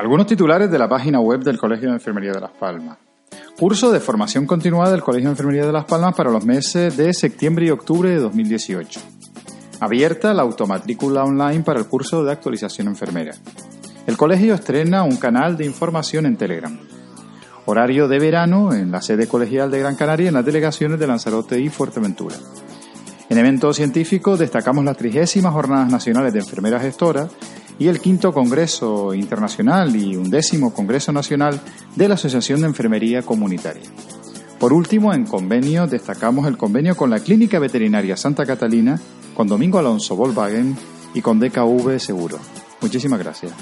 Algunos titulares de la página web del Colegio de Enfermería de Las Palmas. Curso de formación continuada del Colegio de Enfermería de Las Palmas para los meses de septiembre y octubre de 2018. Abierta la automatrícula online para el curso de actualización enfermera. El colegio estrena un canal de información en Telegram. Horario de verano en la sede colegial de Gran Canaria en las delegaciones de Lanzarote y Fuerteventura. En eventos científicos destacamos las trigésimas Jornadas Nacionales de Enfermeras Gestoras y el quinto Congreso Internacional y undécimo Congreso Nacional de la Asociación de Enfermería Comunitaria. Por último, en convenio destacamos el convenio con la Clínica Veterinaria Santa Catalina, con Domingo Alonso Volkswagen y con DKV Seguro. Muchísimas gracias.